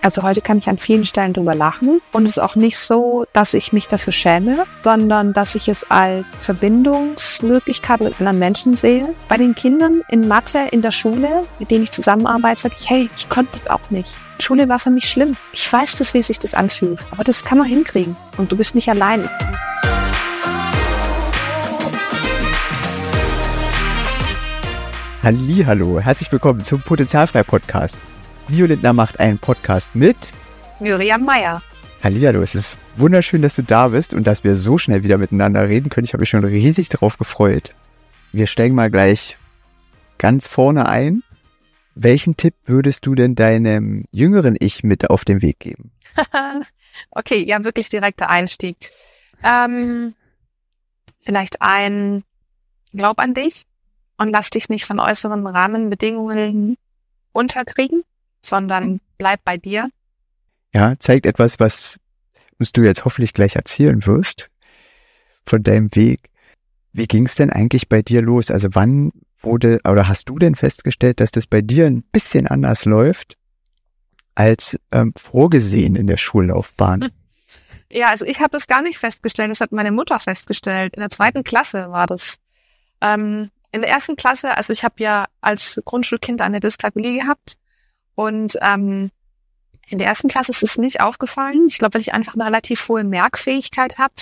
Also heute kann ich an vielen Stellen drüber lachen und es ist auch nicht so, dass ich mich dafür schäme, sondern dass ich es als Verbindungsmöglichkeit mit anderen Menschen sehe. Bei den Kindern in Mathe in der Schule, mit denen ich zusammenarbeite, sage ich, hey, ich konnte das auch nicht. Schule war für mich schlimm. Ich weiß das, wie sich das anfühlt, aber das kann man hinkriegen und du bist nicht allein. Hallo, herzlich willkommen zum Potenzialfrei Podcast. Violindner macht einen Podcast mit Miriam Meyer. Hallihallo, es ist wunderschön, dass du da bist und dass wir so schnell wieder miteinander reden können. Ich habe mich schon riesig darauf gefreut. Wir steigen mal gleich ganz vorne ein. Welchen Tipp würdest du denn deinem jüngeren Ich mit auf den Weg geben? okay, ja, wirklich direkter Einstieg. Ähm, vielleicht ein Glaub an dich und lass dich nicht von äußeren Rahmenbedingungen unterkriegen sondern bleib bei dir. Ja, zeigt etwas, was was du jetzt hoffentlich gleich erzählen wirst von deinem Weg. Wie ging es denn eigentlich bei dir los? Also wann wurde oder hast du denn festgestellt, dass das bei dir ein bisschen anders läuft als ähm, vorgesehen in der Schullaufbahn? Ja, also ich habe das gar nicht festgestellt, das hat meine Mutter festgestellt. In der zweiten Klasse war das. Ähm, in der ersten Klasse, also ich habe ja als Grundschulkind eine Dyskalkulie gehabt und ähm, in der ersten Klasse ist es nicht aufgefallen. Ich glaube, weil ich einfach eine relativ hohe Merkfähigkeit habe.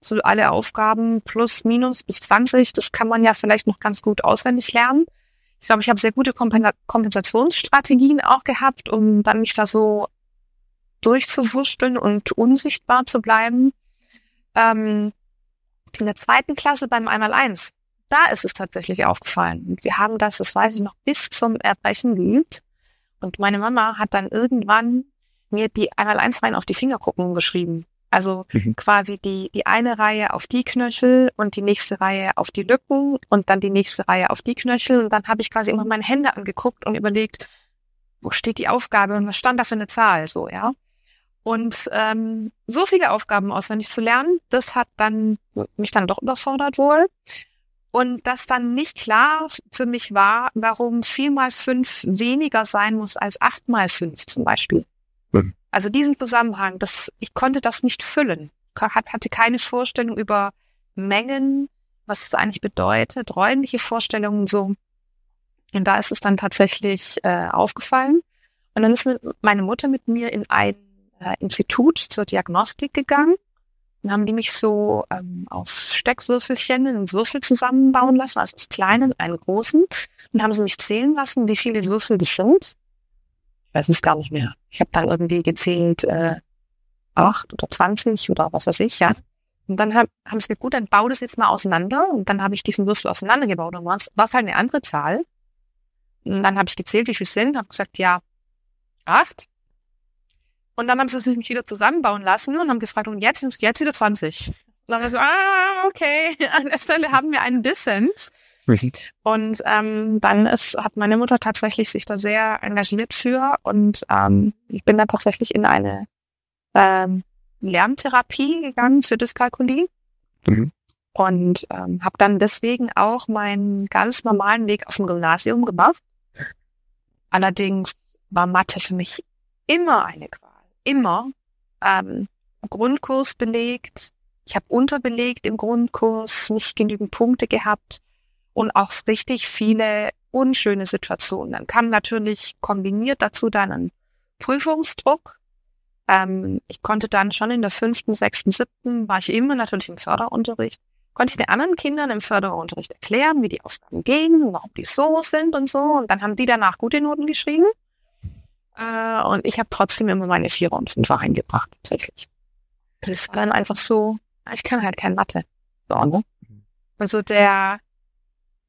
So alle Aufgaben plus, minus bis 20, das kann man ja vielleicht noch ganz gut auswendig lernen. Ich glaube, ich habe sehr gute Kompensationsstrategien auch gehabt, um dann mich da so durchzuwurschteln und unsichtbar zu bleiben. Ähm, in der zweiten Klasse beim Einmaleins, da ist es tatsächlich aufgefallen. Und wir haben das, das weiß ich noch, bis zum Erbrechen geübt. Und meine Mama hat dann irgendwann mir die einmal eins rein auf die Fingerkuppen geschrieben. Also mhm. quasi die, die eine Reihe auf die Knöchel und die nächste Reihe auf die Lücken und dann die nächste Reihe auf die Knöchel. Und dann habe ich quasi immer meine Hände angeguckt und überlegt, wo steht die Aufgabe und was stand da für eine Zahl, so, ja. Und ähm, so viele Aufgaben auswendig zu lernen, das hat dann mich dann doch überfordert wohl. Und dass dann nicht klar für mich war, warum vier mal fünf weniger sein muss als acht mal fünf zum Beispiel. Mhm. Also diesen Zusammenhang, das, ich konnte das nicht füllen. Hatte keine Vorstellung über Mengen, was es eigentlich bedeutet, räumliche Vorstellungen so. Und da ist es dann tatsächlich äh, aufgefallen. Und dann ist meine Mutter mit mir in ein äh, Institut zur Diagnostik gegangen. Dann haben die mich so ähm, aus Steckwürfelchen einen Würfel zusammenbauen lassen, also aus kleinen, einen großen. Und haben sie mich zählen lassen, wie viele Würfel das sind. Ich weiß es gar nicht mehr. Ich habe dann irgendwie gezählt, äh, acht oder zwanzig oder was weiß ich, ja. Und dann haben, haben sie gesagt, gut, dann bau das jetzt mal auseinander. Und dann habe ich diesen Würfel auseinandergebaut. Und war es halt eine andere Zahl. Und dann habe ich gezählt, wie viele sind, habe gesagt, ja, acht. Und dann haben sie sich mich wieder zusammenbauen lassen und haben gefragt, und jetzt nimmst du jetzt wieder 20. Und dann haben wir so, ah, okay, an der Stelle haben wir einen Dissent. Und ähm, dann ist, hat meine Mutter tatsächlich sich da sehr engagiert für und ähm, ich bin dann tatsächlich in eine ähm, Lerntherapie gegangen für Dyskalkulie mhm. und ähm, habe dann deswegen auch meinen ganz normalen Weg auf dem Gymnasium gemacht. Allerdings war Mathe für mich immer eine Qual immer ähm, Grundkurs belegt. Ich habe unterbelegt im Grundkurs, nicht genügend Punkte gehabt und auch richtig viele unschöne Situationen. Dann kam natürlich kombiniert dazu dann ein Prüfungsdruck. Ähm, ich konnte dann schon in der fünften, sechsten, siebten, war ich immer natürlich im Förderunterricht, konnte ich den anderen Kindern im Förderunterricht erklären, wie die Aufgaben gehen, warum die so sind und so. Und dann haben die danach gute Noten geschrieben. Äh, und ich habe trotzdem immer meine Vierer und Fünfer eingebracht, tatsächlich. Das war dann einfach so, ich kann halt kein Mathe. So, ne? Also der,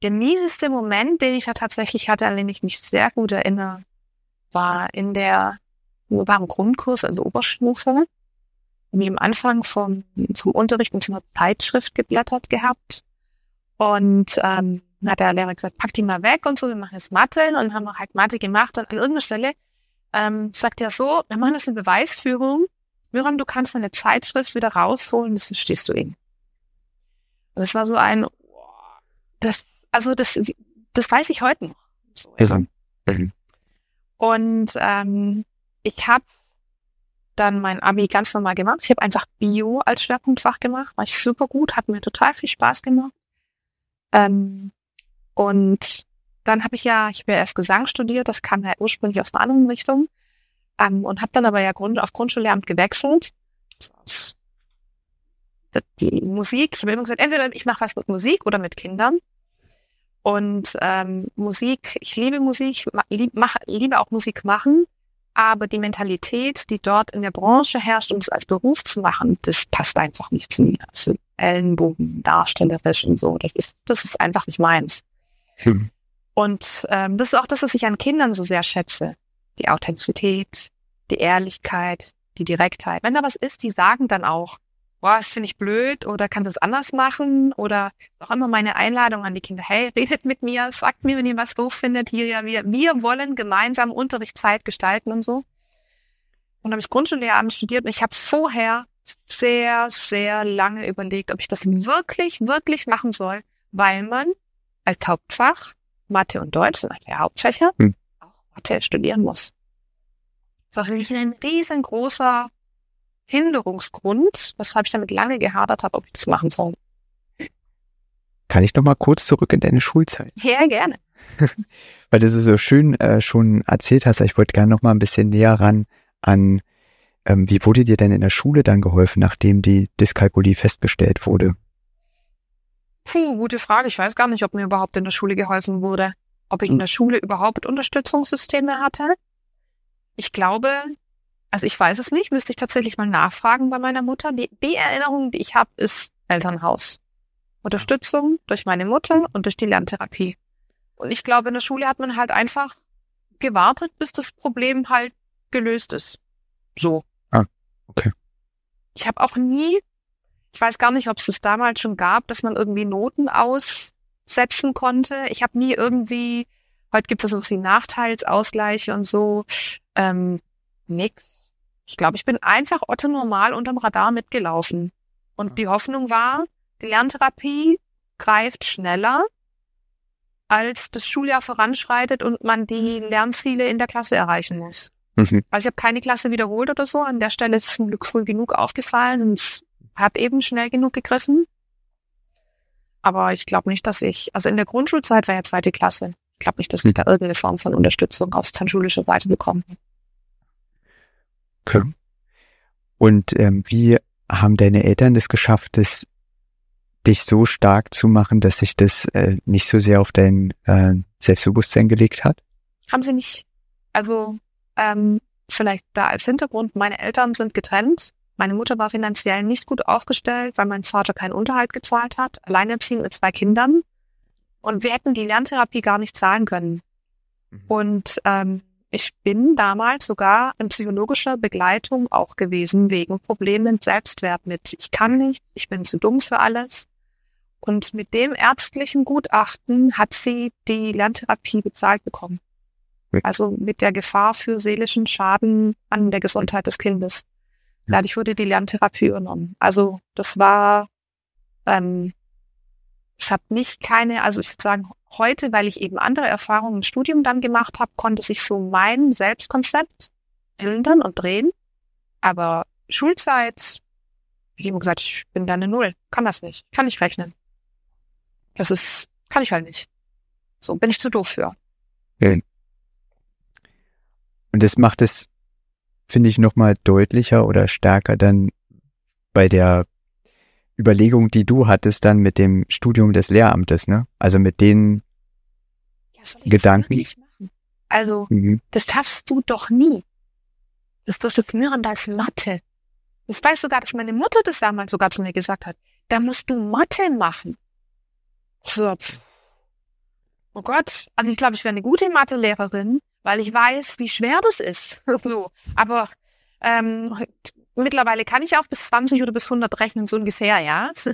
der mieseste Moment, den ich da tatsächlich hatte, an den ich mich sehr gut erinnere, war in der, war im Grundkurs, also Oberstufe, wie am Anfang vom, zum Unterricht in so einer Zeitschrift geblättert gehabt. Und ähm, hat der Lehrer gesagt, pack die mal weg und so, wir machen jetzt Mathe und haben halt Mathe gemacht und an irgendeiner Stelle ähm, sagt ja so, wir machen das eine Beweisführung. Miriam, du kannst deine Zeitschrift wieder rausholen, das verstehst du eben. Und das war so ein, das, also das, das weiß ich heute noch. So, ja. Mhm. Und ähm, ich habe dann mein Abi ganz normal gemacht. Ich habe einfach Bio als Schwerpunktfach gemacht. War ich super gut, hat mir total viel Spaß gemacht. Ähm, und dann habe ich ja, ich habe ja erst Gesang studiert, das kam ja ursprünglich aus einer anderen Richtung. Ähm, und habe dann aber ja Grund, auf Grundschullehramt gewechselt. Die Musik, ich habe immer gesagt, entweder ich mache was mit Musik oder mit Kindern. Und ähm, Musik, ich liebe Musik, lieb, mach, liebe auch Musik machen, aber die Mentalität, die dort in der Branche herrscht, um es als Beruf zu machen, das passt einfach nicht zu mir. Also Ellenbogen, darstellerisch und so, das ist, das ist einfach nicht meins. Hm. Und ähm, das ist auch das, was ich an Kindern so sehr schätze. Die Authentizität, die Ehrlichkeit, die Direktheit. Wenn da was ist, die sagen dann auch, boah, das finde ich blöd oder kannst du es anders machen oder ist auch immer meine Einladung an die Kinder, hey, redet mit mir, sagt mir, wenn ihr was doof findet, hier, ja, wir, wir wollen gemeinsam Unterrichtszeit gestalten und so. Und habe ich Grundschullehramt studiert und ich habe vorher sehr, sehr lange überlegt, ob ich das wirklich, wirklich machen soll, weil man als Hauptfach Mathe und Deutsch sind der Hauptfächer, hm. auch Mathe studieren muss. Das war für mich ein riesengroßer Hinderungsgrund, weshalb ich damit lange gehadert habe, ob ich das machen soll. Kann ich noch mal kurz zurück in deine Schulzeit? Ja, gerne. Weil du so schön äh, schon erzählt hast, ich wollte gerne noch mal ein bisschen näher ran an, ähm, wie wurde dir denn in der Schule dann geholfen, nachdem die Dyskalkulie festgestellt wurde? Puh, gute Frage. Ich weiß gar nicht, ob mir überhaupt in der Schule geholfen wurde. Ob ich in hm. der Schule überhaupt Unterstützungssysteme hatte. Ich glaube, also ich weiß es nicht, müsste ich tatsächlich mal nachfragen bei meiner Mutter. Die, die Erinnerung, die ich habe, ist Elternhaus. Unterstützung durch meine Mutter und durch die Lerntherapie. Und ich glaube, in der Schule hat man halt einfach gewartet, bis das Problem halt gelöst ist. So. Ah, okay. Ich habe auch nie, ich weiß gar nicht, ob es das damals schon gab, dass man irgendwie Noten aussetzen konnte. Ich habe nie irgendwie, heute gibt es so wie Nachteilsausgleiche und so. Ähm, nix. Ich glaube, ich bin einfach Otto normal unterm Radar mitgelaufen. Und die Hoffnung war, die Lerntherapie greift schneller, als das Schuljahr voranschreitet und man die Lernziele in der Klasse erreichen muss. Mhm. Also ich habe keine Klasse wiederholt oder so. An der Stelle ist es zum Glück früh genug aufgefallen und hat eben schnell genug gegriffen. Aber ich glaube nicht, dass ich, also in der Grundschulzeit war ja zweite Klasse. Ich glaube nicht, dass ich da irgendeine Form von Unterstützung aus tannschulischer Seite bekomme. Okay. Und ähm, wie haben deine Eltern das geschafft, das dich so stark zu machen, dass sich das äh, nicht so sehr auf dein äh, Selbstbewusstsein gelegt hat? Haben sie nicht. Also ähm, vielleicht da als Hintergrund, meine Eltern sind getrennt. Meine Mutter war finanziell nicht gut aufgestellt, weil mein Vater keinen Unterhalt gezahlt hat, alleinerziehend mit zwei Kindern. Und wir hätten die Lerntherapie gar nicht zahlen können. Mhm. Und ähm, ich bin damals sogar in psychologischer Begleitung auch gewesen wegen Problemen mit Selbstwert mit ich kann nichts, ich bin zu dumm für alles. Und mit dem ärztlichen Gutachten hat sie die Lerntherapie bezahlt bekommen. Also mit der Gefahr für seelischen Schaden an der Gesundheit des Kindes. Dadurch wurde die Lerntherapie übernommen. Also das war, ähm, es hat nicht keine, also ich würde sagen, heute, weil ich eben andere Erfahrungen im Studium dann gemacht habe, konnte sich so mein Selbstkonzept ändern und drehen. Aber Schulzeit, ich habe gesagt, ich bin da eine Null, kann das nicht, kann nicht rechnen. Das ist, kann ich halt nicht. So bin ich zu doof für. Und das macht es, finde ich, nochmal deutlicher oder stärker dann bei der Überlegung, die du hattest dann mit dem Studium des Lehramtes, ne? Also mit den ja, Gedanken. Also, mhm. das hast du doch nie. Das, das ist Mirren, da ist Mathe. Ich weiß sogar, dass meine Mutter das damals sogar zu mir gesagt hat. Da musst du Mathe machen. So. Oh Gott. Also ich glaube, ich wäre eine gute Mathelehrerin, weil ich weiß, wie schwer das ist. so. Aber ähm, mittlerweile kann ich auch bis 20 oder bis 100 rechnen, so ungefähr, ja.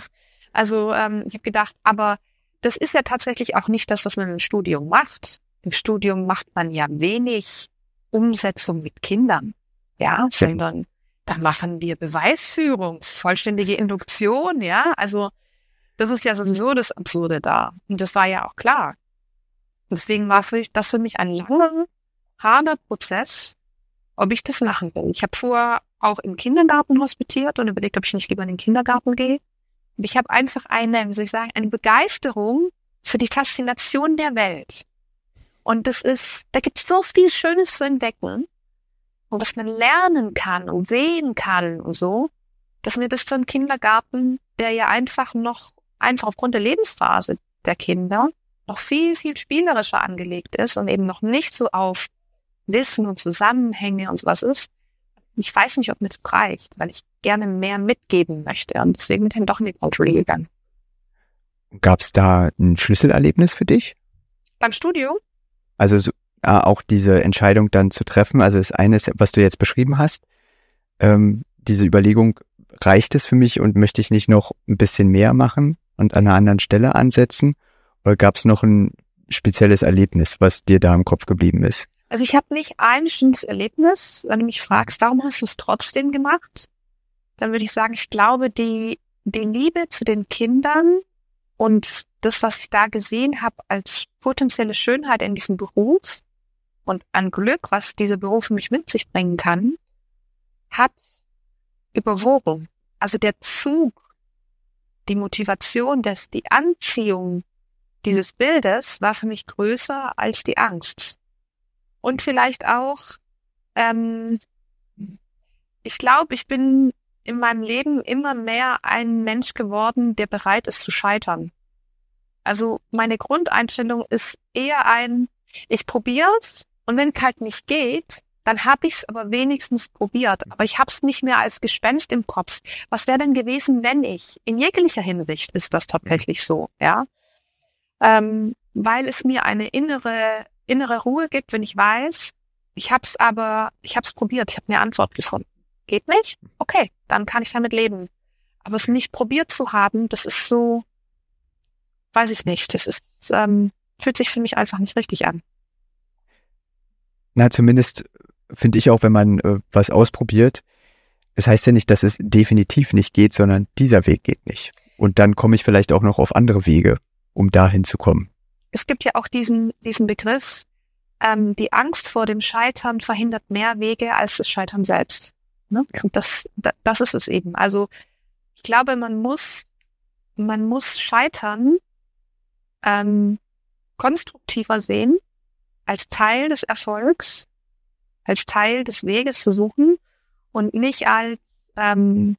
Also ähm, ich habe gedacht, aber das ist ja tatsächlich auch nicht das, was man im Studium macht. Im Studium macht man ja wenig Umsetzung mit Kindern, ja, sondern da machen wir Beweisführung, vollständige Induktion, ja. Also das ist ja sowieso das Absurde da. Und das war ja auch klar. Deswegen war für, das für mich ein langer, harter Prozess, ob ich das machen will. Ich habe vorher auch im Kindergarten hospitiert und überlegt, ob ich nicht lieber in den Kindergarten gehe. Ich habe einfach eine, wie soll ich sagen, eine Begeisterung für die Faszination der Welt. Und das ist, da gibt es so viel Schönes zu entdecken und was man lernen kann und sehen kann und so, dass mir das für einen Kindergarten, der ja einfach noch, einfach aufgrund der Lebensphase der Kinder, noch viel, viel spielerischer angelegt ist und eben noch nicht so auf Wissen und Zusammenhänge und sowas ist. Ich weiß nicht, ob mir das reicht, weil ich gerne mehr mitgeben möchte und deswegen bin ich dann doch in die Grundschule gegangen. Gab es da ein Schlüsselerlebnis für dich? Beim Studium? Also so, äh, auch diese Entscheidung dann zu treffen. Also das eine ist, was du jetzt beschrieben hast, ähm, diese Überlegung, reicht es für mich und möchte ich nicht noch ein bisschen mehr machen und an einer anderen Stelle ansetzen? Oder gab es noch ein spezielles Erlebnis, was dir da im Kopf geblieben ist? Also ich habe nicht ein bestimmtes Erlebnis. Wenn du mich fragst, warum hast du es trotzdem gemacht? Dann würde ich sagen, ich glaube, die, die Liebe zu den Kindern und das, was ich da gesehen habe als potenzielle Schönheit in diesem Beruf und an Glück, was dieser Beruf für mich mit sich bringen kann, hat überwogen. Also der Zug, die Motivation, das, die Anziehung dieses Bildes war für mich größer als die Angst. Und vielleicht auch, ähm, ich glaube, ich bin in meinem Leben immer mehr ein Mensch geworden, der bereit ist zu scheitern. Also meine Grundeinstellung ist eher ein, ich probiere es und wenn es halt nicht geht, dann habe ich es aber wenigstens probiert. Aber ich habe es nicht mehr als Gespenst im Kopf. Was wäre denn gewesen, wenn ich? In jeglicher Hinsicht ist das tatsächlich so, ja. Ähm, weil es mir eine innere, innere Ruhe gibt, wenn ich weiß, ich habe es aber, ich habe es probiert, ich habe eine Antwort gefunden. Geht nicht? Okay, dann kann ich damit leben. Aber es nicht probiert zu haben, das ist so, weiß ich nicht, das ist, ähm, fühlt sich für mich einfach nicht richtig an. Na, zumindest finde ich auch, wenn man äh, was ausprobiert, es heißt ja nicht, dass es definitiv nicht geht, sondern dieser Weg geht nicht. Und dann komme ich vielleicht auch noch auf andere Wege, um dahin zu kommen. Es gibt ja auch diesen, diesen Begriff, ähm, die Angst vor dem Scheitern verhindert mehr Wege als das Scheitern selbst. Ne? Und das, das ist es eben. Also ich glaube, man muss, man muss Scheitern ähm, konstruktiver sehen als Teil des Erfolgs als Teil des Weges zu suchen und nicht als ähm,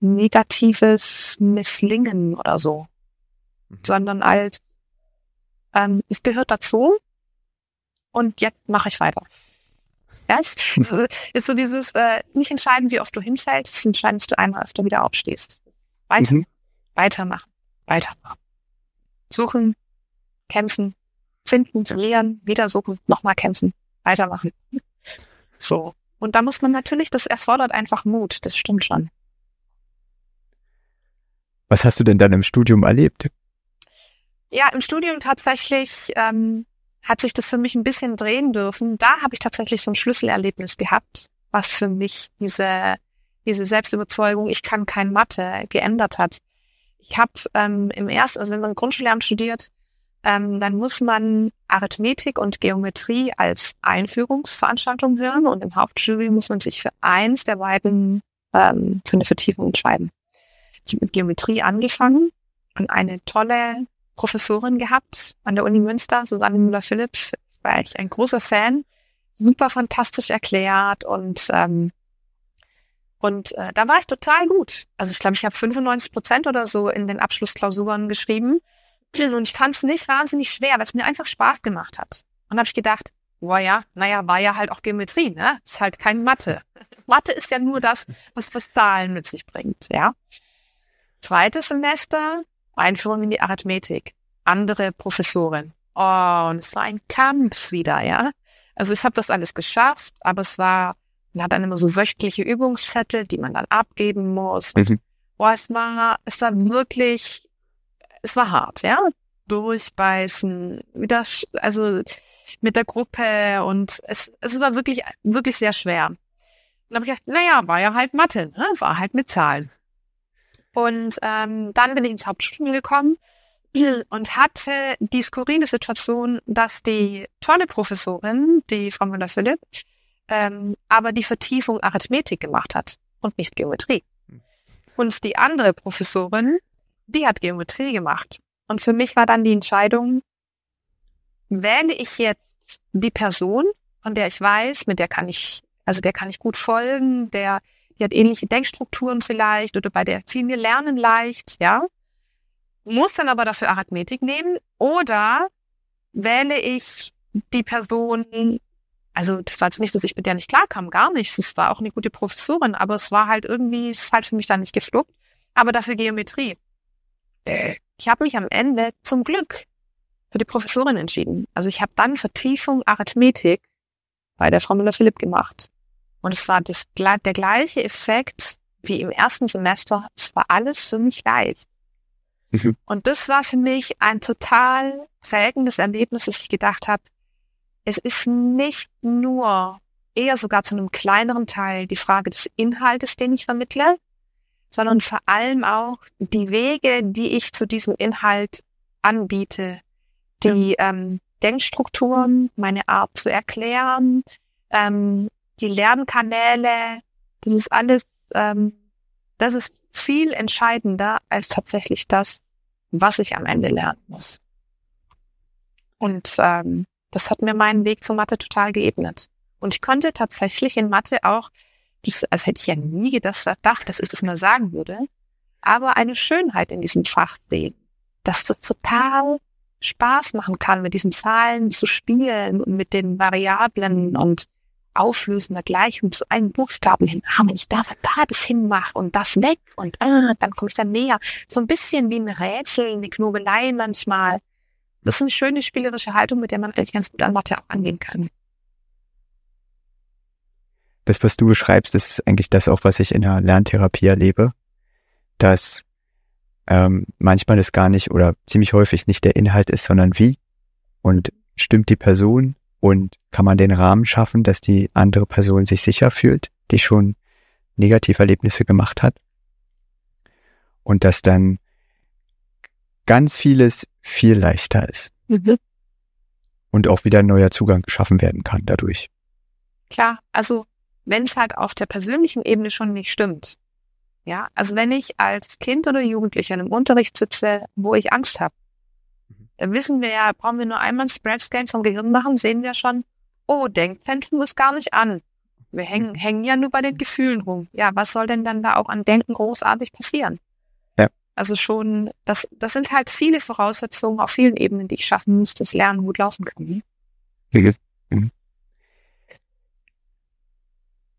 negatives Misslingen oder so, mhm. sondern als ähm, es gehört dazu und jetzt mache ich weiter. Ja, ist, ist so dieses, äh, ist nicht entscheidend, wie oft du hinfällst, es ist entscheidend, dass du einmal öfter wieder aufstehst. Weiter, mhm. weitermachen, weitermachen. Suchen, kämpfen, finden, verlieren, wieder suchen, nochmal kämpfen, weitermachen. So. Und da muss man natürlich, das erfordert einfach Mut, das stimmt schon. Was hast du denn dann im Studium erlebt? Ja, im Studium tatsächlich ähm, hat sich das für mich ein bisschen drehen dürfen. Da habe ich tatsächlich so ein Schlüsselerlebnis gehabt, was für mich diese, diese Selbstüberzeugung, ich kann kein Mathe, geändert hat. Ich habe ähm, im ersten, also wenn man Grundschullehramt studiert, ähm, dann muss man Arithmetik und Geometrie als Einführungsveranstaltung hören und im Hauptstudium muss man sich für eins der beiden ähm, für eine Vertiefung entscheiden. Ich habe mit Geometrie angefangen und eine tolle Professorin gehabt an der Uni Münster, Susanne Müller-Philipps, war ich ein großer Fan, super fantastisch erklärt und ähm, und äh, da war ich total gut. Also ich glaube, ich habe 95 Prozent oder so in den Abschlussklausuren geschrieben und ich fand es nicht wahnsinnig schwer, weil es mir einfach Spaß gemacht hat. Und habe ich gedacht, boah ja, naja, war ja halt auch Geometrie, ne? Ist halt kein Mathe. Mathe ist ja nur das, was das Zahlen mit sich bringt, ja. Zweites Semester, Einführung in die Arithmetik. Andere Professorin. Oh, und es war ein Kampf wieder, ja. Also ich habe das alles geschafft, aber es war, man hat dann immer so wöchentliche Übungszettel, die man dann abgeben muss. Mhm. Boah, es war, es war wirklich es war hart, ja. Durchbeißen, wieder, also mit der Gruppe und es, es war wirklich, wirklich sehr schwer. Und dann habe ich gedacht, naja, war ja halt Mathe, ne? war halt mit Zahlen. Und ähm, dann bin ich ins Hauptstudium gekommen und hatte die skurrile Situation, dass die tolle Professorin, die Frau Müller-Philipp, ähm, aber die Vertiefung Arithmetik gemacht hat und nicht Geometrie. Und die andere Professorin, die hat Geometrie gemacht. Und für mich war dann die Entscheidung, wähle ich jetzt die Person, von der ich weiß, mit der kann ich, also der kann ich gut folgen, der, die hat ähnliche Denkstrukturen vielleicht oder bei der fiel mir Lernen leicht, ja, muss dann aber dafür Arithmetik nehmen oder wähle ich die Person, also das war jetzt nicht, dass ich mit der nicht klarkam, gar nicht. Es war auch eine gute Professorin, aber es war halt irgendwie, es halt für mich dann nicht gefluckt. Aber dafür Geometrie. Ich habe mich am Ende zum Glück für die Professorin entschieden. Also ich habe dann Vertiefung Arithmetik bei der Frau Müller-Philipp gemacht. Und es war das, der gleiche Effekt wie im ersten Semester. Es war alles für mich leicht. Mhm. Und das war für mich ein total prägendes Erlebnis, dass ich gedacht habe, es ist nicht nur, eher sogar zu einem kleineren Teil die Frage des Inhaltes, den ich vermittle, sondern vor allem auch die Wege, die ich zu diesem Inhalt anbiete, die ähm, Denkstrukturen, meine Art zu erklären, ähm, die Lernkanäle, das ist alles, ähm, das ist viel entscheidender als tatsächlich das, was ich am Ende lernen muss. Und ähm, das hat mir meinen Weg zur Mathe total geebnet. Und ich konnte tatsächlich in Mathe auch, das, als hätte ich ja nie gedacht, dass ich das mal sagen würde, aber eine Schönheit in diesem Fach sehen, dass das total Spaß machen kann, mit diesen Zahlen zu spielen und mit den Variablen und Auflösen der Gleichung zu einem Buchstaben hin. Ah, wenn ich da, da das hinmache und das weg und ah, dann komme ich dann näher. So ein bisschen wie ein Rätsel, eine Knobelei manchmal. Das ist eine schöne spielerische Haltung, mit der man eigentlich ganz gut an Mathe auch angehen kann. Das, was du beschreibst, ist eigentlich das auch, was ich in der Lerntherapie erlebe, dass ähm, manchmal das gar nicht oder ziemlich häufig nicht der Inhalt ist, sondern wie und stimmt die Person und kann man den Rahmen schaffen, dass die andere Person sich sicher fühlt, die schon Negativerlebnisse gemacht hat und dass dann ganz vieles viel leichter ist. Mhm. Und auch wieder ein neuer Zugang geschaffen werden kann dadurch. Klar, also wenn es halt auf der persönlichen Ebene schon nicht stimmt. Ja, also wenn ich als Kind oder Jugendlicher in einem Unterricht sitze, wo ich Angst habe, wissen wir ja, brauchen wir nur einmal einen Spreadscan vom Gehirn machen, sehen wir schon, oh, Denkzentrum ist gar nicht an. Wir hängen, mhm. hängen ja nur bei den Gefühlen rum. Ja, was soll denn dann da auch an Denken großartig passieren? Also schon, das, das sind halt viele Voraussetzungen auf vielen Ebenen, die ich schaffen muss, dass Lernen gut laufen kann. Mhm.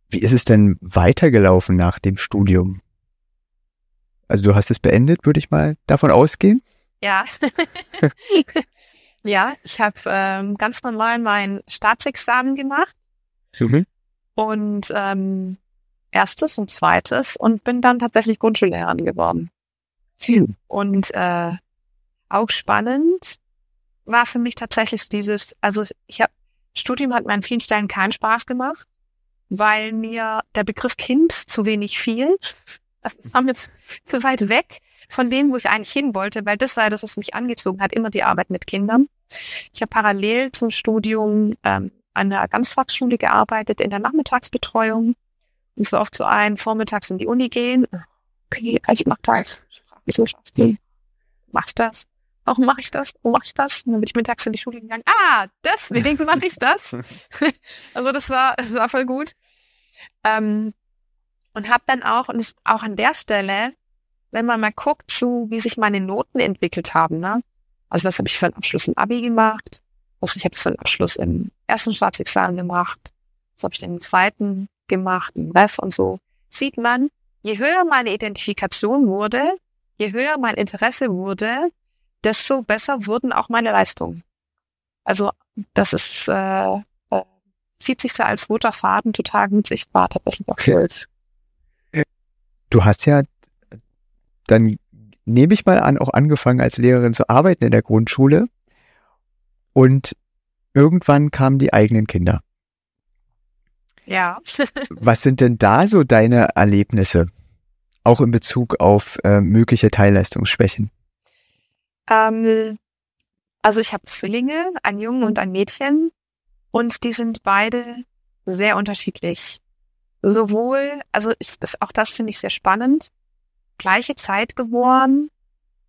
Wie ist es denn weitergelaufen nach dem Studium? Also du hast es beendet, würde ich mal davon ausgehen? Ja. ja, ich habe ähm, ganz normal mein Staatsexamen gemacht. Mhm. Und ähm, erstes und zweites und bin dann tatsächlich Grundschullehrerin geworden. Hm. Und äh, auch spannend war für mich tatsächlich dieses, also ich habe, Studium hat mir an vielen Stellen keinen Spaß gemacht, weil mir der Begriff Kind zu wenig fiel. Das war mir zu, weit weg von dem, wo ich eigentlich hin wollte, weil das war das, was mich angezogen hat, immer die Arbeit mit Kindern. Ich habe parallel zum Studium ähm, an einer Ganztagsschule gearbeitet in der Nachmittagsbetreuung. Und so oft so ein, vormittags in die Uni gehen. Okay, ich mach das Wissenschaften. Mach ich das? Warum mache ich das? Wo mache ich das? Und dann bin ich mittags in die Schule gegangen. Ah, deswegen mache ich das. also das war, das war voll gut. Ähm, und habe dann auch, und auch an der Stelle, wenn man mal guckt, so wie sich meine Noten entwickelt haben, ne? Also was habe ich für einen Abschluss im Abi gemacht? Was ich habe für einen Abschluss im ersten Staatsexamen gemacht? Was habe ich denn im zweiten gemacht, im Ref und so? Sieht man, je höher meine Identifikation wurde, je höher mein Interesse wurde, desto besser wurden auch meine Leistungen. Also das ist äh, äh, zieht sich so als roter Faden total gut sichtbar tatsächlich auch durch. Du hast ja dann nehme ich mal an auch angefangen als Lehrerin zu arbeiten in der Grundschule und irgendwann kamen die eigenen Kinder. Ja. Was sind denn da so deine Erlebnisse? auch in Bezug auf äh, mögliche Teilleistungsschwächen? Ähm, also ich habe Zwillinge, ein Jungen und ein Mädchen, und die sind beide sehr unterschiedlich. Sowohl, also ich, auch das finde ich sehr spannend, gleiche Zeit geworden,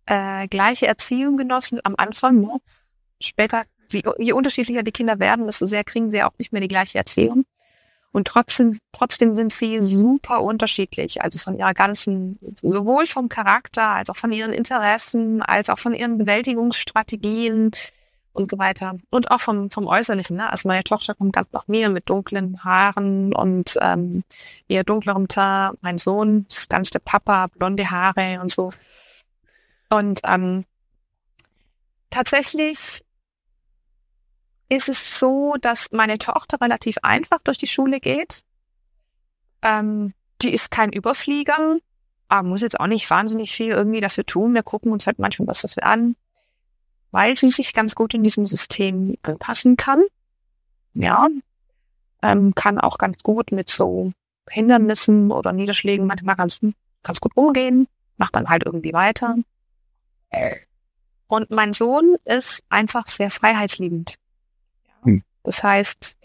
äh, gleiche Erziehung genossen am Anfang, ne? später, wie, je unterschiedlicher die Kinder werden, desto sehr kriegen sie auch nicht mehr die gleiche Erziehung. Und trotzdem, trotzdem sind sie super unterschiedlich. Also von ihrer ganzen, sowohl vom Charakter, als auch von ihren Interessen, als auch von ihren Bewältigungsstrategien und so weiter. Und auch vom, vom Äußerlichen. Ne? Also meine Tochter kommt ganz nach mir mit dunklen Haaren und ähm, eher dunklerem Teint. Mein Sohn ist ganz der Papa, blonde Haare und so. Und ähm, tatsächlich ist es so, dass meine Tochter relativ einfach durch die Schule geht. Ähm, die ist kein Überflieger, aber muss jetzt auch nicht wahnsinnig viel irgendwie dafür tun. Wir gucken uns halt manchmal was dafür an, weil sie sich ganz gut in diesem System anpassen kann. Ja, ähm, kann auch ganz gut mit so Hindernissen oder Niederschlägen manchmal ganz, ganz gut umgehen, macht dann halt irgendwie weiter. Und mein Sohn ist einfach sehr freiheitsliebend. Hm. Das heißt,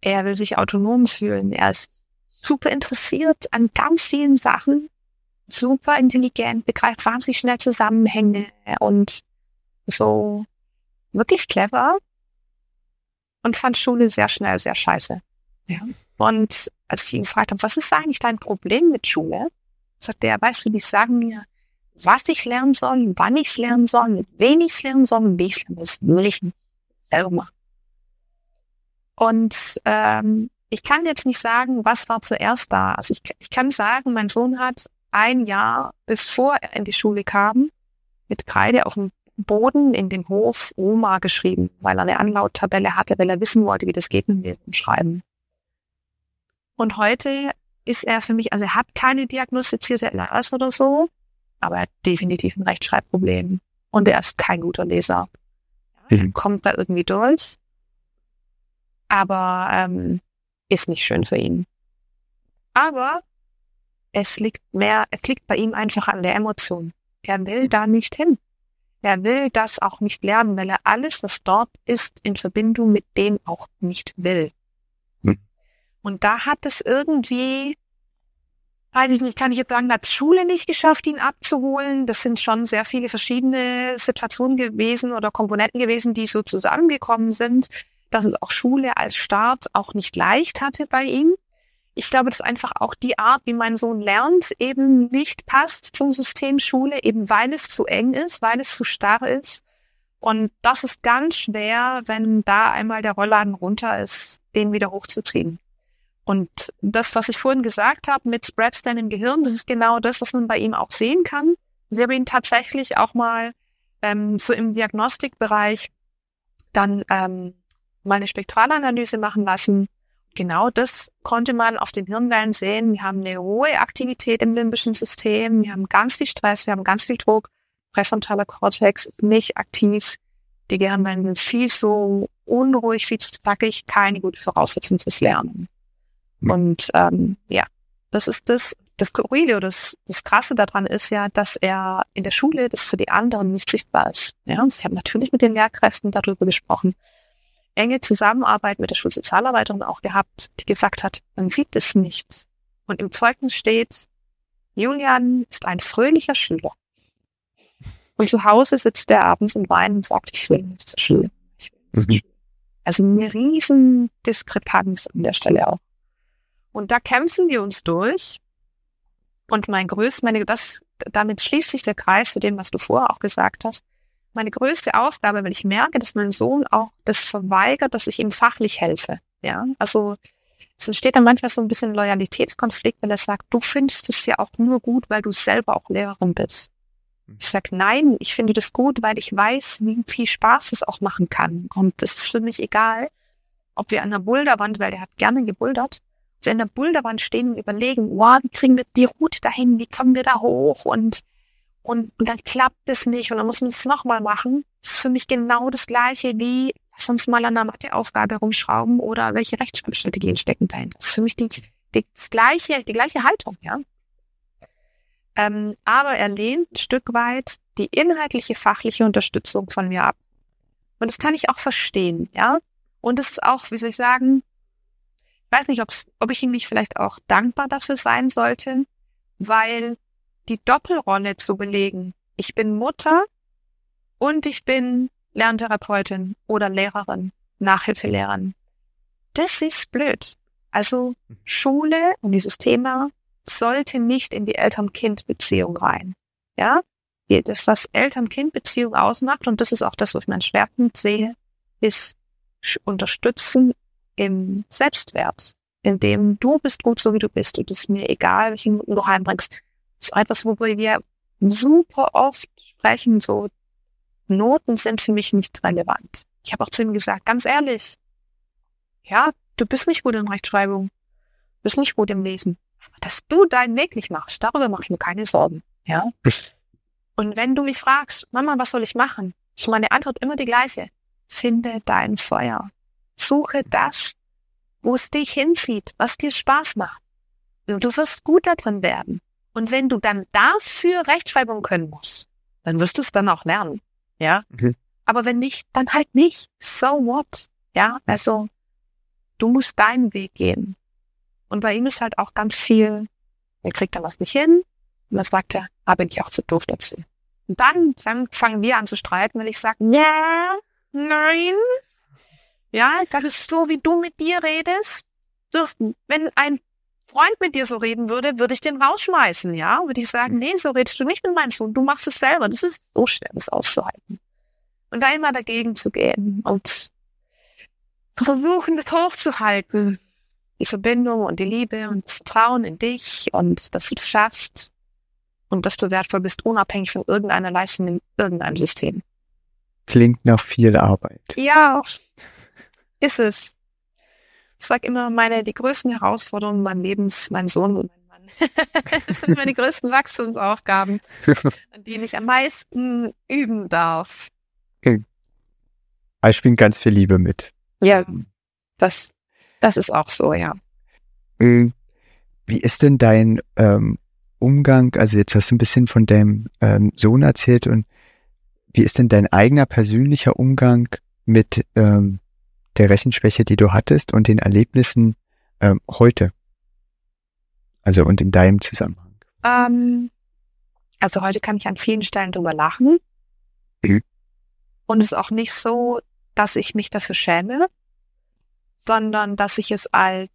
er will sich autonom fühlen. Er ist super interessiert an ganz vielen Sachen, super intelligent, begreift wahnsinnig schnell Zusammenhänge und so wirklich clever und fand Schule sehr schnell sehr scheiße. Ja. Und als ich ihn gefragt habe, was ist eigentlich dein Problem mit Schule? Sagt er, weißt du, die sagen mir, was ich lernen soll, wann ich lernen soll, mit wem ich lernen soll, wie ich lernen Das will ich nicht selber machen. Und ähm, ich kann jetzt nicht sagen, was war zuerst da. Also ich, ich kann sagen, mein Sohn hat ein Jahr, bevor er in die Schule kam, mit Kreide auf dem Boden in den Hof Oma geschrieben, weil er eine Anlauttabelle hatte, weil er wissen wollte, wie das geht mit dem Schreiben. Und heute ist er für mich, also er hat keine diagnostizierte LRS oder so, aber er hat definitiv ein Rechtschreibproblem. Und er ist kein guter Leser. Er kommt da irgendwie durch aber ähm, ist nicht schön für ihn. Aber es liegt mehr, es liegt bei ihm einfach an der Emotion. Er will da nicht hin. Er will das auch nicht lernen, weil er alles, was dort ist, in Verbindung mit dem auch nicht will. Hm. Und da hat es irgendwie, weiß ich nicht, kann ich jetzt sagen, hat Schule nicht geschafft, ihn abzuholen. Das sind schon sehr viele verschiedene Situationen gewesen oder Komponenten gewesen, die so zusammengekommen sind dass es auch Schule als Start auch nicht leicht hatte bei ihm. Ich glaube, dass einfach auch die Art, wie mein Sohn lernt, eben nicht passt zum System Schule, eben weil es zu eng ist, weil es zu starr ist. Und das ist ganz schwer, wenn da einmal der Rollladen runter ist, den wieder hochzuziehen. Und das, was ich vorhin gesagt habe mit Spreads im Gehirn, das ist genau das, was man bei ihm auch sehen kann. Ich habe ihn tatsächlich auch mal ähm, so im Diagnostikbereich dann ähm, mal eine Spektralanalyse machen lassen. Genau das konnte man auf den Hirnwellen sehen. Wir haben eine hohe Aktivität im limbischen System. Wir haben ganz viel Stress. Wir haben ganz viel Druck. Präfrontaler Kortex ist nicht aktiv. Die Gehirnwellen sind viel zu unruhig, viel zu zackig. Keine gute Voraussetzung fürs Lernen. Und ähm, ja, das ist das. Das Skurrile, das, das Krasse daran ist ja, dass er in der Schule das für die anderen nicht sichtbar ist. Ja, ich habe natürlich mit den Lehrkräften darüber gesprochen enge Zusammenarbeit mit der Schulsozialarbeiterin auch gehabt, die gesagt hat, man sieht es nicht. Und im Zeugnis steht, Julian ist ein fröhlicher Schüler. Und zu Hause sitzt er abends und weint und sagt, ich will nicht zur Schule. Ich will nicht zur mhm. Schule. Also eine riesen Diskrepanz an der Stelle auch. Und da kämpfen wir uns durch. Und mein größtes, meine, das, damit schließt sich der Kreis zu dem, was du vorher auch gesagt hast meine größte Aufgabe, weil ich merke, dass mein Sohn auch das verweigert, dass ich ihm fachlich helfe. Ja, also es entsteht dann manchmal so ein bisschen Loyalitätskonflikt, wenn er sagt, du findest es ja auch nur gut, weil du selber auch Lehrerin bist. Hm. Ich sag nein, ich finde das gut, weil ich weiß, wie viel Spaß es auch machen kann. Und das ist für mich egal, ob wir an der Boulderwand, weil der hat gerne gebouldert, wir an der Boulderwand stehen und überlegen, wow, wie kriegen wir jetzt die Route dahin, wie kommen wir da hoch und und, und dann klappt es nicht und dann muss man es nochmal machen. Das ist für mich genau das Gleiche wie, lass uns mal an der Matheaufgabe rumschrauben oder welche Rechtschreibstrategien stecken dahinter. Das ist für mich die, die, das gleiche, die gleiche Haltung, ja. Ähm, aber er lehnt ein Stück weit die inhaltliche, fachliche Unterstützung von mir ab. Und das kann ich auch verstehen, ja. Und es ist auch, wie soll ich sagen, weiß nicht, ob ich ihm nicht vielleicht auch dankbar dafür sein sollte, weil die Doppelrolle zu belegen, ich bin Mutter und ich bin Lerntherapeutin oder Lehrerin, Nachhilfelehrerin. Das ist blöd. Also Schule und dieses Thema sollte nicht in die Eltern-Kind-Beziehung rein. Ja, das, was Eltern-Kind-Beziehung ausmacht, und das ist auch das, was ich meinen Schwerpunkt sehe, ist unterstützen im Selbstwert, in dem du bist gut so wie du bist und es mir egal, welchen du heimbringst. Ist etwas, worüber wir super oft sprechen, so Noten sind für mich nicht relevant. Ich habe auch zu ihm gesagt, ganz ehrlich, ja, du bist nicht gut in Rechtschreibung, bist nicht gut im Lesen. Aber dass du deinen Weg nicht machst, darüber mache ich mir keine Sorgen. Ja. Und wenn du mich fragst, Mama, was soll ich machen? Ist meine Antwort immer die gleiche. Finde dein Feuer. Suche das, wo es dich hinzieht, was dir Spaß macht. Du wirst gut da drin werden. Und wenn du dann dafür Rechtschreibung können musst, dann wirst du es dann auch lernen. Ja. Mhm. Aber wenn nicht, dann halt nicht. So what? Ja. Also, du musst deinen Weg gehen. Und bei ihm ist halt auch ganz viel, er kriegt da was nicht hin. Und dann sagt er, ah, bin ich auch zu doof dazu. Und dann, dann fangen wir an zu streiten, weil ich sage, ja, nein. Ja, das ist so, wie du mit dir redest. Dürften, wenn ein Freund mit dir so reden würde, würde ich den rausschmeißen, ja? Würde ich sagen, nee, so redest du nicht mit meinem Sohn, du machst es selber. Das ist so schwer, das auszuhalten. Und da immer dagegen zu gehen und versuchen, das hochzuhalten. Die Verbindung und die Liebe und das Vertrauen in dich und dass du es schaffst und dass du wertvoll bist, unabhängig von irgendeiner Leistung in irgendeinem System. Klingt nach viel Arbeit. Ja, ist es. Ich sage immer, meine, die größten Herausforderungen meines Lebens, mein Sohn und mein Mann. das sind meine größten Wachstumsaufgaben, an denen ich am meisten üben darf. Okay. Ich bringe ganz viel Liebe mit. Ja, das, das ist auch so, ja. Äh, wie ist denn dein ähm, Umgang, also jetzt hast du ein bisschen von deinem ähm, Sohn erzählt und wie ist denn dein eigener persönlicher Umgang mit ähm, der Rechenschwäche, die du hattest und den Erlebnissen ähm, heute? Also und in deinem Zusammenhang? Ähm, also heute kann ich an vielen Stellen drüber lachen. Mhm. Und es ist auch nicht so, dass ich mich dafür schäme, sondern dass ich es als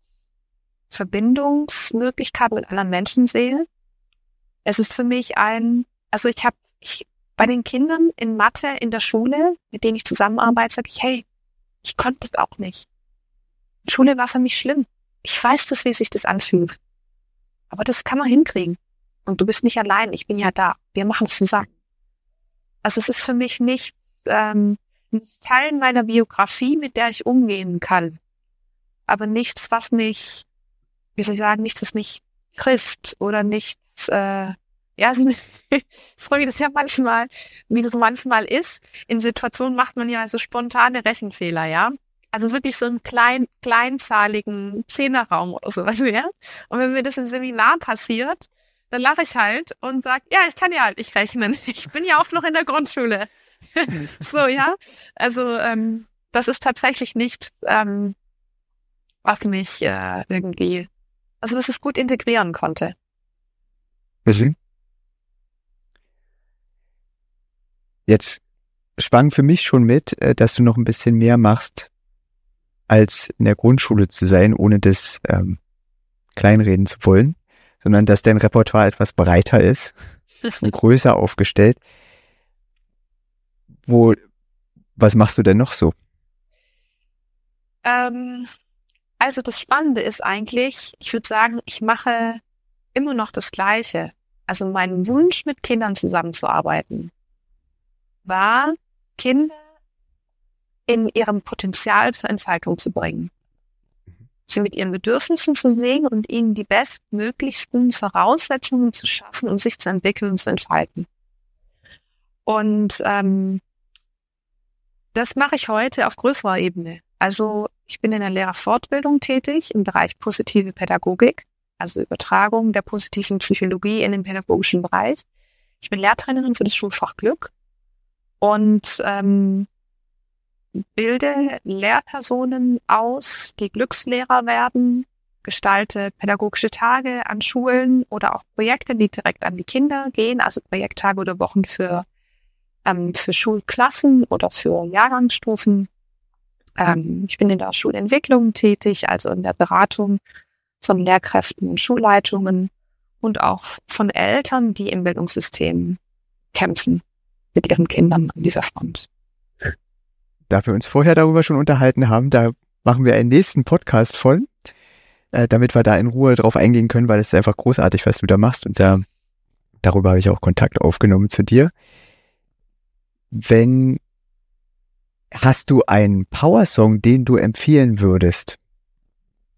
Verbindungsmöglichkeit mit anderen Menschen sehe. Es ist für mich ein, also ich habe ich, bei den Kindern in Mathe in der Schule, mit denen ich zusammenarbeite, sage ich, hey, ich konnte es auch nicht. Schule war für mich schlimm. Ich weiß das, wie sich das anfühlt. Aber das kann man hinkriegen. Und du bist nicht allein. Ich bin ja da. Wir machen es zusammen. Also es ist für mich nichts, ähm, ein Teil meiner Biografie, mit der ich umgehen kann. Aber nichts, was mich, wie soll ich sagen, nichts, was mich trifft oder nichts, äh, ja, sorry, das ist ja manchmal, wie das manchmal ist. In Situationen macht man ja so spontane Rechenfehler, ja. Also wirklich so einen klein, kleinzahligen Zehnerraum oder sowas, ja. Und wenn mir das im Seminar passiert, dann lache ich halt und sag, ja, ich kann ja halt nicht rechnen. Ich bin ja auch noch in der Grundschule. so, ja. Also, ähm, das ist tatsächlich nichts, ähm, was mich äh, irgendwie, also dass ich gut integrieren konnte. Mhm. Jetzt schwang für mich schon mit, äh, dass du noch ein bisschen mehr machst, als in der Grundschule zu sein, ohne das ähm, kleinreden zu wollen, sondern dass dein Repertoire etwas breiter ist und größer aufgestellt. Wo, was machst du denn noch so? Ähm, also das Spannende ist eigentlich, ich würde sagen, ich mache immer noch das Gleiche. Also mein Wunsch, mit Kindern zusammenzuarbeiten, war, Kinder in ihrem Potenzial zur Entfaltung zu bringen. Sie mit ihren Bedürfnissen zu sehen und ihnen die bestmöglichsten Voraussetzungen zu schaffen, um sich zu entwickeln und zu entfalten. Und ähm, das mache ich heute auf größerer Ebene. Also ich bin in der Lehrerfortbildung tätig im Bereich positive Pädagogik, also Übertragung der positiven Psychologie in den pädagogischen Bereich. Ich bin Lehrtrainerin für das Schulfach Glück und ähm, bilde Lehrpersonen aus, die Glückslehrer werden, gestalte pädagogische Tage an Schulen oder auch Projekte, die direkt an die Kinder gehen, also Projekttage oder Wochen für, ähm, für Schulklassen oder für Jahrgangsstufen. Ähm, ich bin in der Schulentwicklung tätig, also in der Beratung von Lehrkräften und Schulleitungen und auch von Eltern, die im Bildungssystem kämpfen mit ihren Kindern an dieser Front. Da wir uns vorher darüber schon unterhalten haben, da machen wir einen nächsten Podcast voll, äh, damit wir da in Ruhe drauf eingehen können, weil es ist einfach großartig, was du da machst und da darüber habe ich auch Kontakt aufgenommen zu dir. Wenn hast du einen Powersong, den du empfehlen würdest?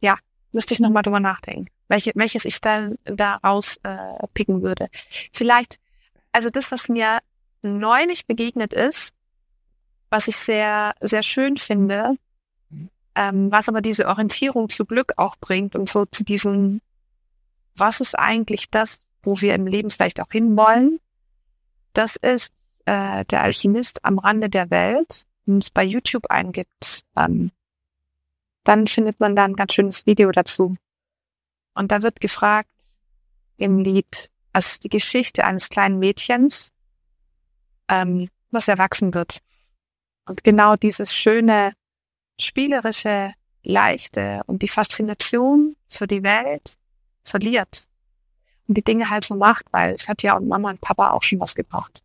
Ja, müsste ich nochmal drüber nachdenken, welche, welches ich dann daraus äh, picken würde. Vielleicht, also das, was mir neulich begegnet ist, was ich sehr, sehr schön finde, ähm, was aber diese Orientierung zu Glück auch bringt und so zu diesem, was ist eigentlich das, wo wir im Leben vielleicht auch hinwollen? Das ist äh, der Alchemist am Rande der Welt. Wenn es bei YouTube eingibt, ähm, dann findet man da ein ganz schönes Video dazu. Und da wird gefragt im Lied, also die Geschichte eines kleinen Mädchens, ähm, was erwachsen wird. Und genau dieses schöne, spielerische, leichte und die Faszination für die Welt verliert. Und die Dinge halt so macht, weil es hat ja und Mama und Papa auch schon was gebracht.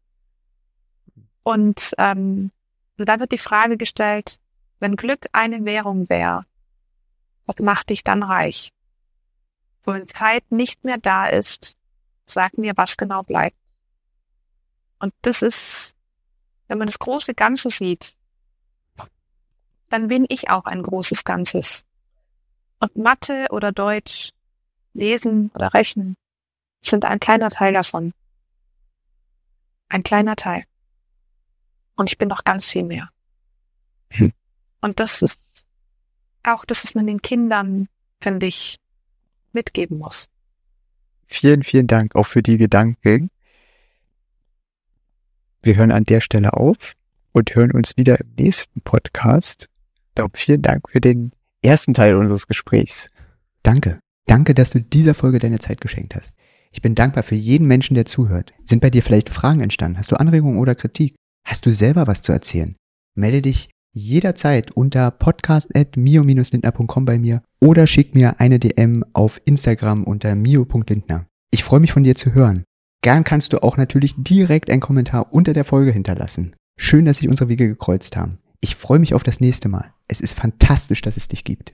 Und ähm, da wird die Frage gestellt, wenn Glück eine Währung wäre, was macht dich dann reich? Wenn Zeit nicht mehr da ist, sag mir, was genau bleibt. Und das ist, wenn man das große Ganze sieht, dann bin ich auch ein großes Ganzes. Und Mathe oder Deutsch, Lesen oder Rechnen sind ein kleiner Teil davon. Ein kleiner Teil. Und ich bin noch ganz viel mehr. Hm. Und das ist auch das, was man den Kindern, finde ich, mitgeben muss. Vielen, vielen Dank auch für die Gedanken. Wir hören an der Stelle auf und hören uns wieder im nächsten Podcast. Darum vielen Dank für den ersten Teil unseres Gesprächs. Danke. Danke, dass du dieser Folge deine Zeit geschenkt hast. Ich bin dankbar für jeden Menschen, der zuhört. Sind bei dir vielleicht Fragen entstanden? Hast du Anregungen oder Kritik? Hast du selber was zu erzählen? Melde dich jederzeit unter podcast.mio-lindner.com bei mir oder schick mir eine DM auf Instagram unter mio.lindner. Ich freue mich von dir zu hören. Gern kannst du auch natürlich direkt einen Kommentar unter der Folge hinterlassen. Schön, dass sich unsere Wege gekreuzt haben. Ich freue mich auf das nächste Mal. Es ist fantastisch, dass es dich gibt.